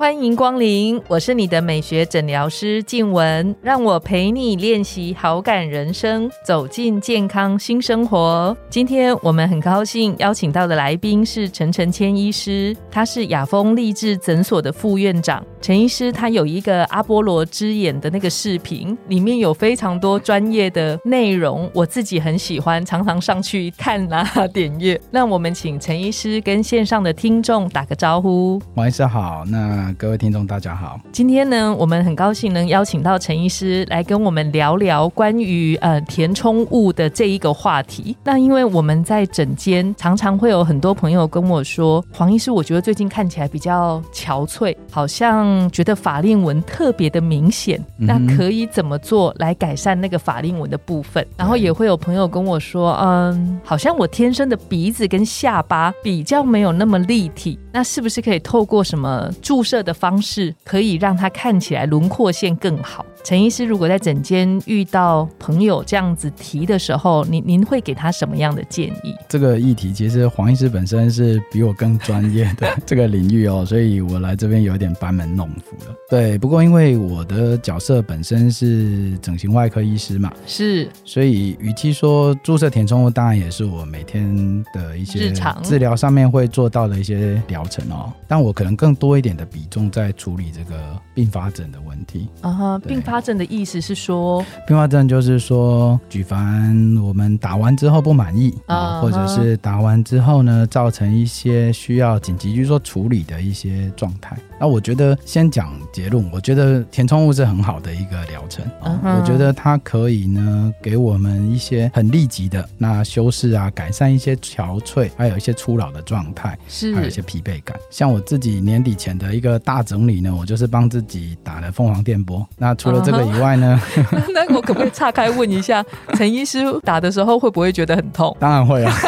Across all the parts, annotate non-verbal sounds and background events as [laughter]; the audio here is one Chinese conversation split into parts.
欢迎光临，我是你的美学诊疗师静雯，让我陪你练习好感人生，走进健康新生活。今天我们很高兴邀请到的来宾是陈晨谦医师，他是雅风励志诊所的副院长。陈医师他有一个阿波罗之眼的那个视频，里面有非常多专业的内容，我自己很喜欢，常常上去看啊点阅。那我们请陈医师跟线上的听众打个招呼。王医师好，那各位听众大家好。今天呢，我们很高兴能邀请到陈医师来跟我们聊聊关于呃填充物的这一个话题。那因为我们在诊间常常会有很多朋友跟我说，黄医师，我觉得最近看起来比较憔悴，好像。嗯，觉得法令纹特别的明显，那可以怎么做来改善那个法令纹的部分？然后也会有朋友跟我说，嗯，好像我天生的鼻子跟下巴比较没有那么立体，那是不是可以透过什么注射的方式，可以让它看起来轮廓线更好？陈医师，如果在诊间遇到朋友这样子提的时候，您您会给他什么样的建议？这个议题其实黄医师本身是比我更专业的 [laughs] 这个领域哦，所以我来这边有点班门弄斧了。对，不过因为我的角色本身是整形外科医师嘛，是，所以与其说注射填充物，当然也是我每天的一些日常治疗上面会做到的一些疗程哦，但我可能更多一点的比重在处理这个并发症的问题啊哈，并。发症的意思是说，并发症就是说，举凡我们打完之后不满意啊，或者是打完之后呢，造成一些需要紧急去做处理的一些状态。那我觉得先讲结论，我觉得填充物是很好的一个疗程，我觉得它可以呢给我们一些很立即的那修饰啊，改善一些憔悴，还有一些初老的状态，是还有一些疲惫感。像我自己年底前的一个大整理呢，我就是帮自己打了凤凰电波。那除了这个以外呢？[laughs] 那我可不可以岔开问一下，[laughs] 陈医师打的时候会不会觉得很痛？当然会啊。[laughs]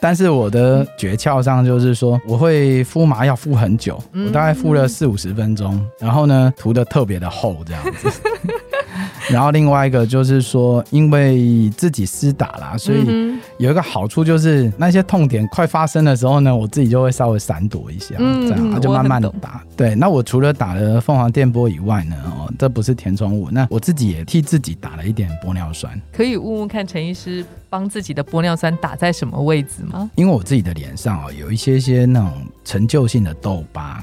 但是我的诀窍上就是说，我会敷麻药敷很久，我大概敷了四五十分钟，然后呢涂的特别的厚这样子。[laughs] 然后另外一个就是说，因为自己私打啦，所以有一个好处就是那些痛点快发生的时候呢，我自己就会稍微闪躲一下，这样就慢慢的打。对，那我除了打了凤凰电波以外呢，哦，这不是填充物，那我自己也替自己打了一点玻尿酸。可以问问看陈医师帮自己的玻尿酸打在什么位置吗？因为我自己的脸上哦有一些些那种陈旧性的痘疤。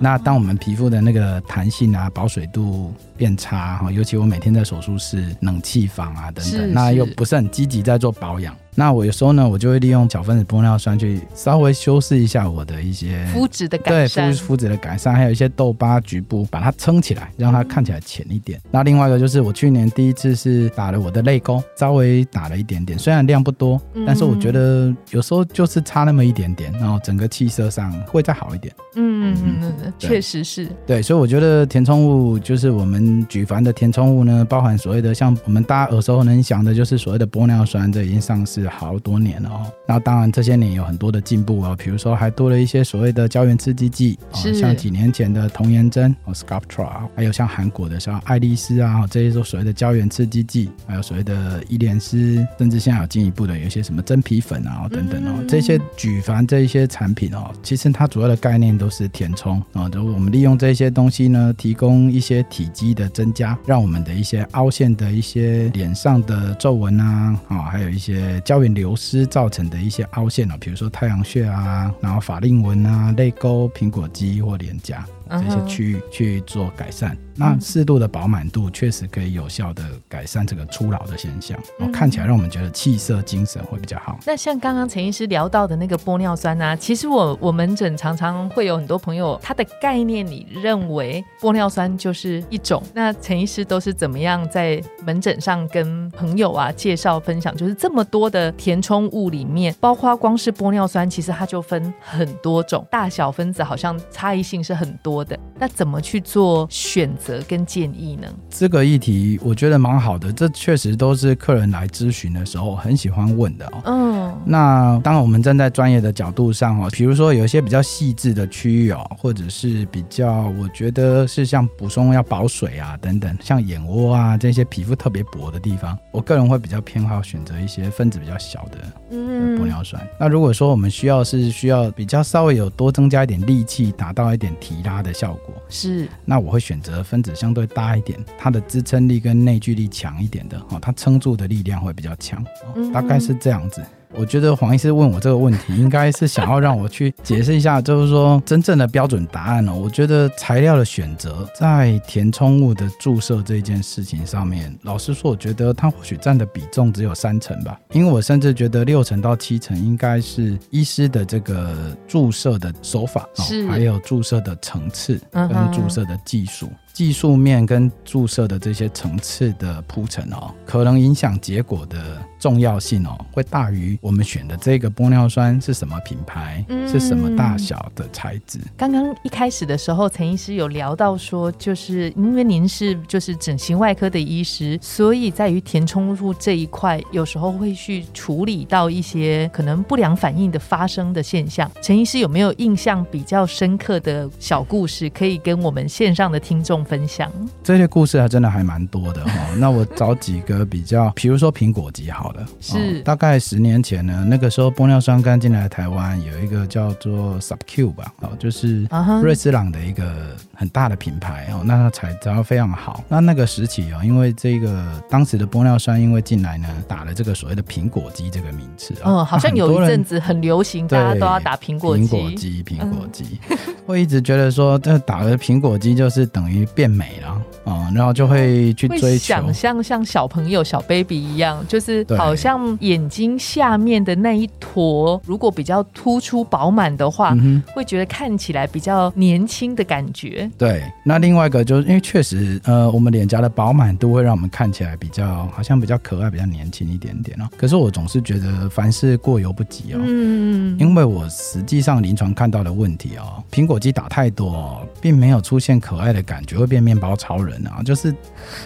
那当我们皮肤的那个弹性啊、保水度变差哈，尤其我每天在手术室、冷气房啊等等，那又不是很积极在做保养。那我有时候呢，我就会利用小分子玻尿酸去稍微修饰一下我的一些肤质的改善，对肤肤质的改善，还有一些痘疤局部把它撑起来，让它看起来浅一点。那另外一个就是我去年第一次是打了我的泪沟，稍微打了一点点，虽然量不多，但是我觉得有时候就是差那么一点点，然后整个气色上会再好一点。嗯嗯嗯，确实是。对，所以我觉得填充物就是我们举凡的填充物呢，包含所谓的像我们大家耳熟能详的，就是所谓的玻尿酸，这已经上市。好多年了哦，那当然这些年有很多的进步哦，比如说还多了一些所谓的胶原刺激剂，是像几年前的童颜针哦，Sculptra，还有像韩国的像爱丽丝啊，这些都所谓的胶原刺激剂，还有所谓的伊莲丝，甚至现在有进一步的有一些什么真皮粉啊等等哦，这些举凡这一些产品哦，其实它主要的概念都是填充啊，就我们利用这些东西呢，提供一些体积的增加，让我们的一些凹陷的一些脸上的皱纹啊，啊，还有一些。胶原流失造成的一些凹陷啊，比如说太阳穴啊，然后法令纹啊、泪沟、苹果肌或脸颊。这些区域去做改善，那适度的饱满度确实可以有效的改善这个初老的现象，哦，看起来让我们觉得气色、精神会比较好。那像刚刚陈医师聊到的那个玻尿酸呢？其实我我门诊常常会有很多朋友，他的概念里认为玻尿酸就是一种。那陈医师都是怎么样在门诊上跟朋友啊介绍分享？就是这么多的填充物里面，包括光是玻尿酸，其实它就分很多种，大小分子好像差异性是很多。的那怎么去做选择跟建议呢？这个议题我觉得蛮好的，这确实都是客人来咨询的时候很喜欢问的哦。嗯，哦，那当然，我们站在专业的角度上哦，比如说有一些比较细致的区域哦，或者是比较我觉得是像补充要保水啊等等，像眼窝啊这些皮肤特别薄的地方，我个人会比较偏好选择一些分子比较小的嗯玻尿酸。那如果说我们需要是需要比较稍微有多增加一点力气，达到一点提拉的效果，是那我会选择分子相对大一点，它的支撑力跟内聚力强一点的哦，它撑住的力量会比较强，大概是这样子。我觉得黄医师问我这个问题，应该是想要让我去解释一下，就是说真正的标准答案哦。我觉得材料的选择在填充物的注射这件事情上面，老实说，我觉得它或许占的比重只有三成吧，因为我甚至觉得六成到七成应该是医师的这个注射的手法，哦是还有注射的层次跟注射的技术。技术面跟注射的这些层次的铺陈哦，可能影响结果的重要性哦，会大于我们选的这个玻尿酸是什么品牌，嗯是什么大小的材质。刚刚一开始的时候，陈医师有聊到说，就是因为您是就是整形外科的医师，所以在于填充物这一块，有时候会去处理到一些可能不良反应的发生的现象。陈医师有没有印象比较深刻的小故事，可以跟我们线上的听众分享？这些故事还真的还蛮多的哈、[laughs] 那我找几个比较，比如说苹果肌好了，是哦大概十年前呢，那个时候玻尿酸刚进来台湾，有一个叫做 SubQ 吧，哦，就是瑞士朗的一个很大的品牌哦，那它材料非常好。那那个时期哦，因为这个当时的玻尿酸因为进来呢，打了这个所谓的苹果肌这个名词哦、嗯，好像有一阵子很流行，大家都要打苹果苹肌。果肌，苹果肌，我一直觉得说，这打了苹果肌就是等于变美了啊、然后就会去追求。想象像小朋友、小 baby 一样，就是好像眼睛下面的那一坨，如果比较突出饱满的话，嗯，会觉得看起来比较年轻的感觉。对。那另外一个就是因为确实，呃，我们脸颊的饱满度会让我们看起来比较好像比较可爱、比较年轻一点点哦。可是我总是觉得凡事过犹不及哦。嗯，因为我实际上临床看到的问题哦，苹果肌打太多、哦，并没有出现可爱的感觉，会变面包超人啊，就是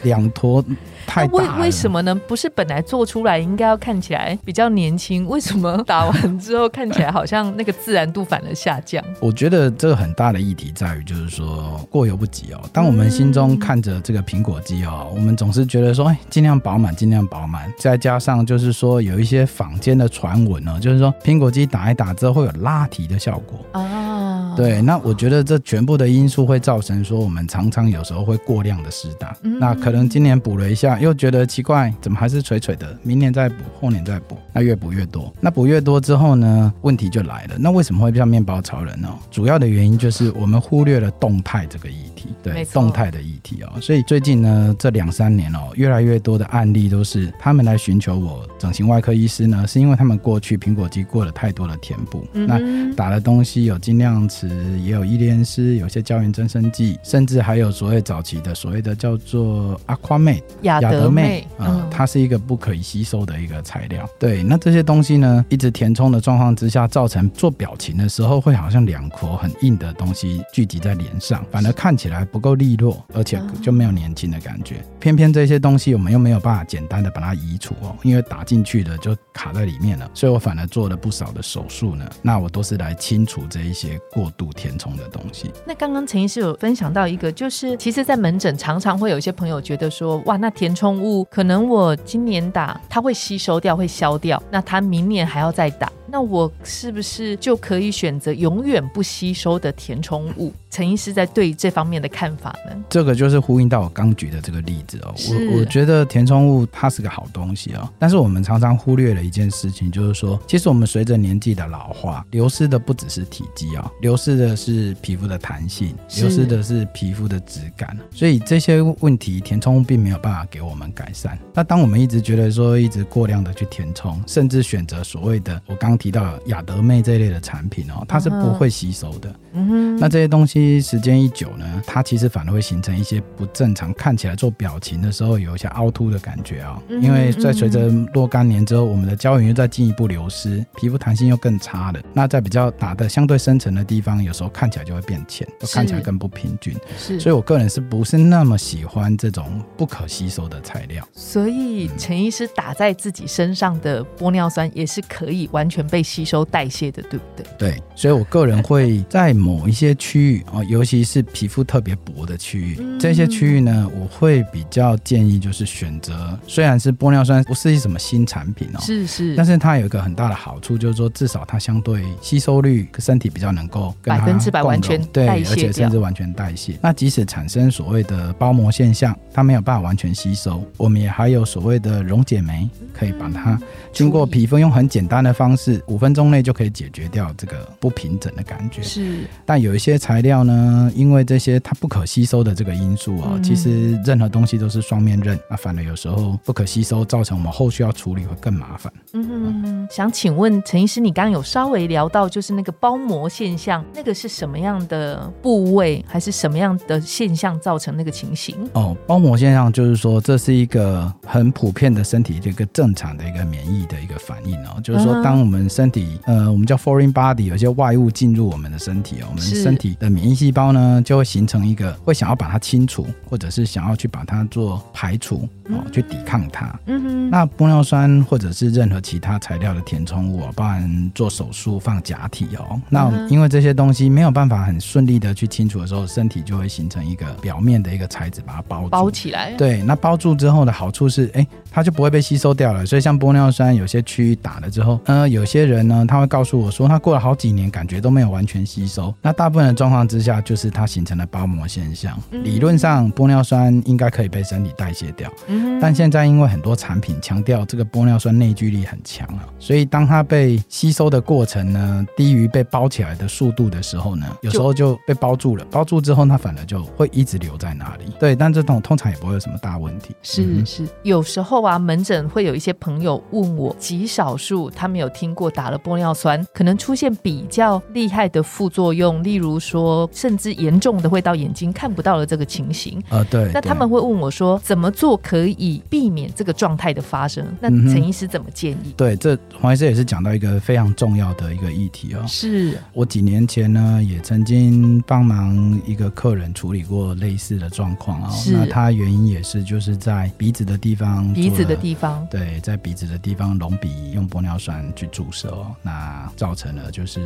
两坨太大了。为为什么呢？不是本来做出来应该要看起来比较年轻，为什么打完之后看起来好像那个自然度反而下降？我觉得这个很大的议题在于，就是说过犹不及哦。当我们心中看着这个苹果肌哦，我们总是觉得说，哎，尽量饱满，尽量饱满。再加上就是说，有一些坊间的传闻哦，就是说苹果肌打一打之后会有拉提的效果。啊，对，那我觉得这全部的因素会造成说，我们常常有时候会过量的施打。嗯那可能今年补了一下，又觉得奇怪，怎么还是垂垂的？明年再补，后年再补，那越补越多。那补越多之后呢，问题就来了。那为什么会像面包超人呢？主要的原因就是我们忽略了动态这个议题，对动态的议题哦。所以最近呢，这两三年哦，越来越多的案例都是他们来寻求我整形外科医师呢，是因为他们过去苹果肌过了太多的填补，那打的东西有尽量池，也有伊莲丝，有些胶原增生剂，甚至还有所谓早期的所谓的叫做 Aquamate 雅雅德妹妹，啊、嗯，它是一个不可以吸收的一个材料。对，那这些东西呢，一直填充的状况之下，造成做表情的时候会好像两坨很硬的东西聚集在脸上，反而看起来不够利落，而且就没有年轻的感觉。偏偏这些东西我们又没有办法简单的把它移除哦，因为打进去的就卡在里面了，所以我反而做了不少的手术呢。那我都是来清除这一些过度填充的东西。那刚刚陈医师有分享到一个，就是其实，在门诊常常会有一些朋友觉得说，哇，那填充物可能我今年打，它会吸收掉，会消掉，那它明年还要再打，那我是不是就可以选择永远不吸收的填充物？陈医师在对这方面的看法呢？这个就是呼应到我刚举的这个例子哦。我我觉得填充物它是个好东西哦，但是我们常常忽略了一件事情，就是说，其实我们随着年纪的老化，流失的不只是体积啊、流失的是皮肤的弹性，流失的是皮肤的质感。所以这些问题，填充物并没有办法给我们改善。那当我们一直觉得说，一直过量的去填充，甚至选择所谓的我刚提到雅德妹这一类的产品哦，它是不会吸收的。嗯哼，那这些东西时间一久呢，它其实反而会形成一些不正常，看起来做表情的时候有一些凹凸的感觉啊、嗯因为在随着若干年之后，我们的胶原又在进一步流失，皮肤弹性又更差了。那在比较打的相对深层的地方，有时候看起来就会变浅，就看起来更不平均。是，所以我个人是不是那么喜欢这种不可吸收的材料？所以陈医师打在自己身上的玻尿酸也是可以完全被吸收代谢的，对不对？对，所以我个人会在某一些区域哦，尤其是皮肤特别薄的区域，嗯这些区域呢，我会比较建议就是选择，虽然是玻尿酸不是什么新产品哦。是是，但是它有一个很大的好处，就是说至少它相对吸收率，身体比较能够百分之百完全对，代谢而且甚至完全代谢。那即使产生所谓的包膜现象，它没有办法完全吸收，我们也还有所谓的溶解酶，可以把它经过皮肤用很简单的方式，五分钟内就可以解决掉这个不平整的感觉。是但有一些材料呢，因为这些它不可吸收的这个因素哦，嗯其实任何东西都是双面刃，那反而有时候不可吸收，造成我们后续要处理会更麻烦。嗯嗯，想请问陈医师，你刚刚有稍微聊到，就是那个包膜现象，那个是什么样的部位，还是什么样的现象造成那个情形？哦，包膜现象就是说，这是一个很普遍的身体的一个正常的一个免疫的一个反应哦。就是说，当我们身体呃，我们叫 foreign body，有些外物进入我们的身体哦，我们身体的免疫细胞呢，就会形成一个会想要把它清除，或者是想要去把它做排除哦，去抵抗它。嗯哼，那玻尿酸或者是任何其他材料的填充物哦，包含做手术放假体哦，那因为这些东西没有办法很顺利的去清除的时候，身体就会形成一个表面的一个材质把它包住。包起来，对，那包住之后的好处是，哎，它就不会被吸收掉了。所以像玻尿酸有些区域打了之后，呃，有些人呢，他会告诉我说，他过了好几年，感觉都没有完全吸收。那大部分的状况之下，就是它形成了包膜现象。嗯理论上，玻尿酸应该可以被身体代谢掉。嗯，但现在因为很多产品强调这个玻尿酸内聚力很强啊，所以当它被吸收的过程呢低于被包起来的速度的时候呢，有时候就被包住了。包住之后，它反而就会一直留在那里。对，但这种通常也不会有什么大问题。是嗯是，有时候啊，门诊会有一些朋友问我，极少数他们有听过打了玻尿酸可能出现比较厉害的副作用，例如说，甚至严重的会到眼睛看不到的这个情形。呃，对。那他们会问我说，怎么做可以避免这个状态的发生？那陈医师怎么建议？对这黄医师也是讲到一个非常重要的一个议题哦。是，我几年前呢，也曾经帮忙一个客人处理过类似的状况哦。是那他原因也是就是在鼻子的地方，鼻子的地方，对，在鼻子的地方隆鼻用玻尿酸去注射哦，那造成了就是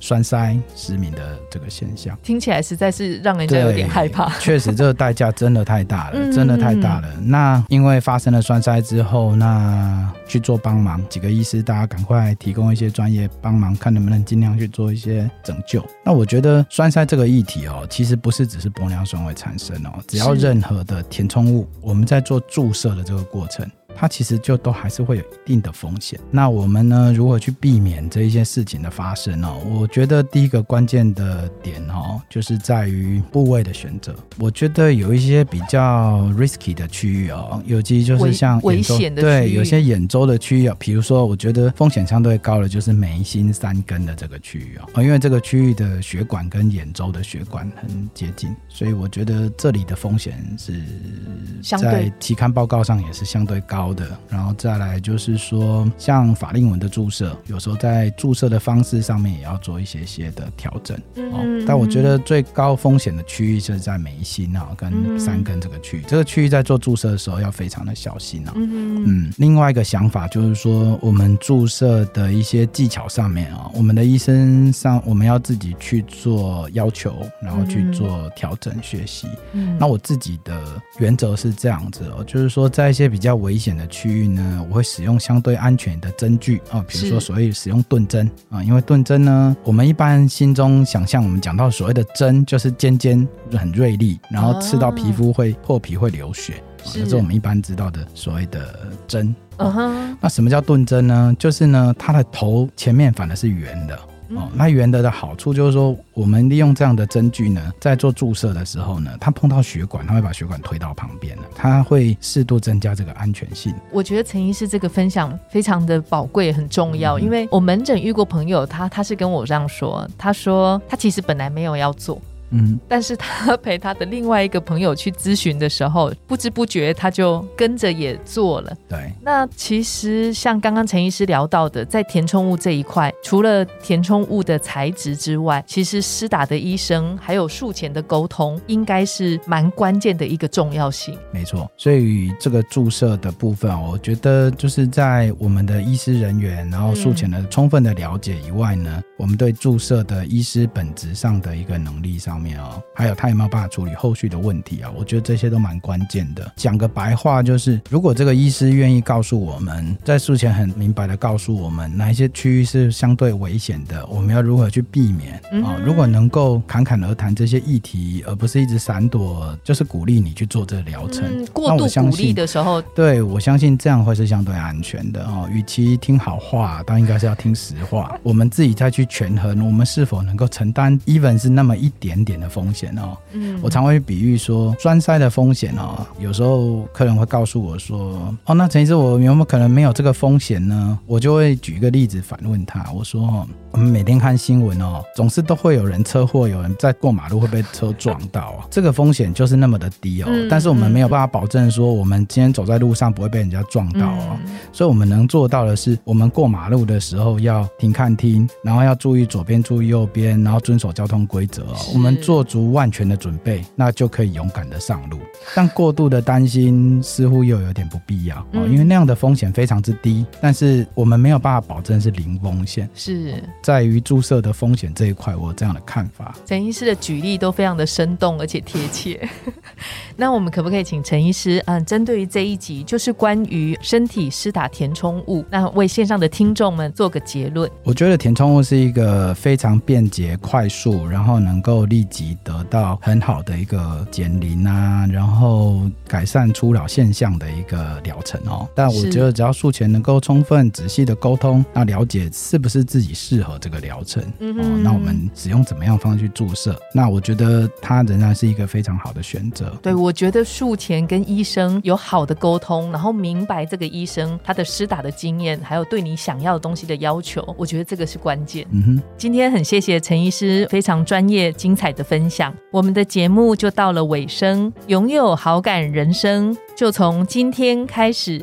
栓塞、失明的这个现象。听起来实在是让人家有点害怕。确实，这个代价真的太大了，嗯真的太大了。那因为发生了栓塞之后，那去做帮忙，几个医师大家赶快提供一些专业帮忙，看能不能尽量去做一些拯救。那我觉得栓塞这个议题哦，其实不是只是玻尿酸会产生哦，只要任何的填充物，我们在做注射的这个过程。它其实就都还是会有一定的风险。那我们呢，如何去避免这一些事情的发生哦？我觉得第一个关键的点哦，就是在于部位的选择。我觉得有一些比较 risky 的区域哦，尤其就是像危眼周对，有些眼周的区域啊，比如说，我觉得风险相对高的就是眉心三根的这个区域哦，哦因为这个区域的血管跟眼周的血管很接近，所以我觉得这里的风险是在期刊报告上也是相对高的。然后再来就是说，像法令纹的注射，有时候在注射的方式上面也要做一些些的调整。哦，但我觉得最高风险的区域是在眉心啊，跟三根这个区域。这个区域在做注射的时候要非常的小心啊。嗯嗯，另外一个想法就是说，我们注射的一些技巧上面啊，我们的医生上我们要自己去做要求，然后去做调整学习。嗯那我自己的原则是这样子哦，就是说在一些比较危险的区域呢，我会使用相对安全的针具啊，比如说所谓使用钝针啊，因为钝针呢，我们一般心中想象我们讲到所谓的针就是尖尖很锐利，然后刺到皮肤会破皮会流血，啊是这是我们一般知道的所谓的针。嗯哼，那什么叫钝针呢？就是呢，它的头前面反而是圆的。哦。那原的的好处就是说，我们利用这样的针具呢，在做注射的时候呢，它碰到血管，它会把血管推到旁边了，它会适度增加这个安全性。我觉得陈医师这个分享非常的宝贵，很重要，因为我门诊遇过朋友，他他是跟我这样说，他说他其实本来没有要做。嗯，但是他陪他的另外一个朋友去咨询的时候，不知不觉他就跟着也做了。对，那其实像刚刚陈医师聊到的，在填充物这一块，除了填充物的材质之外，其实施打的医生还有术前的沟通，应该是蛮关键的一个重要性。没错，所以这个注射的部分，我觉得就是在我们的医师人员，然后术前的充分的了解以外呢，我们对注射的医师本质上的一个能力上。面哦，还有他有没有办法处理后续的问题啊？我觉得这些都蛮关键的。讲个白话，就是如果这个医师愿意告诉我们在术前很明白的告诉我们哪一些区域是相对危险的，我们要如何去避免啊？如果能够侃侃而谈这些议题，而不是一直闪躲，就是鼓励你去做这个疗程。过度鼓励的时候，对我相信这样会是相对安全的哦。与其听好话，当然应该是要听实话。我们自己再去权衡，我们是否能够承担，even 是那么一点点。的风险哦，嗯，我常会比喻说，栓塞的风险哦，有时候客人会告诉我说，哦，那陈医师，我有没有可能没有这个风险呢？我就会举一个例子反问他，我说，我们每天看新闻哦，总是都会有人车祸，有人在过马路会被车撞到啊，这个风险就是那么的低哦，但是我们没有办法保证说，我们今天走在路上不会被人家撞到哦，所以我们能做到的是，我们过马路的时候要停看听，然后要注意左边，注意右边，然后遵守交通规则哦，我们。做足万全的准备，那就可以勇敢的上路。但过度的担心似乎又有点不必要哦，因为那样的风险非常之低。但是我们没有办法保证是零风险。是在于注射的风险这一块，我有这样的看法。陈医师的举例都非常的生动而且贴切。[laughs] 那我们可不可以请陈医师，嗯，针对于这一集，就是关于身体施打填充物，那为线上的听众们做个结论？我觉得填充物是一个非常便捷、快速，然后能够立即得到很好的一个减龄啊，然后改善初老现象的一个疗程哦。但我觉得只要术前能够充分仔细的沟通，那了解是不是自己适合这个疗程哦，那我们使用怎么样方式去注射，那我觉得它仍然是一个非常好的选择。对，我觉得术前跟医生有好的沟通，然后明白这个医生他的施打的经验，还有对你想要的东西的要求，我觉得这个是关键。嗯哼，今天很谢谢陈医师非常专业精彩的。分享，我们的节目就到了尾声。拥有好感人生，就从今天开始。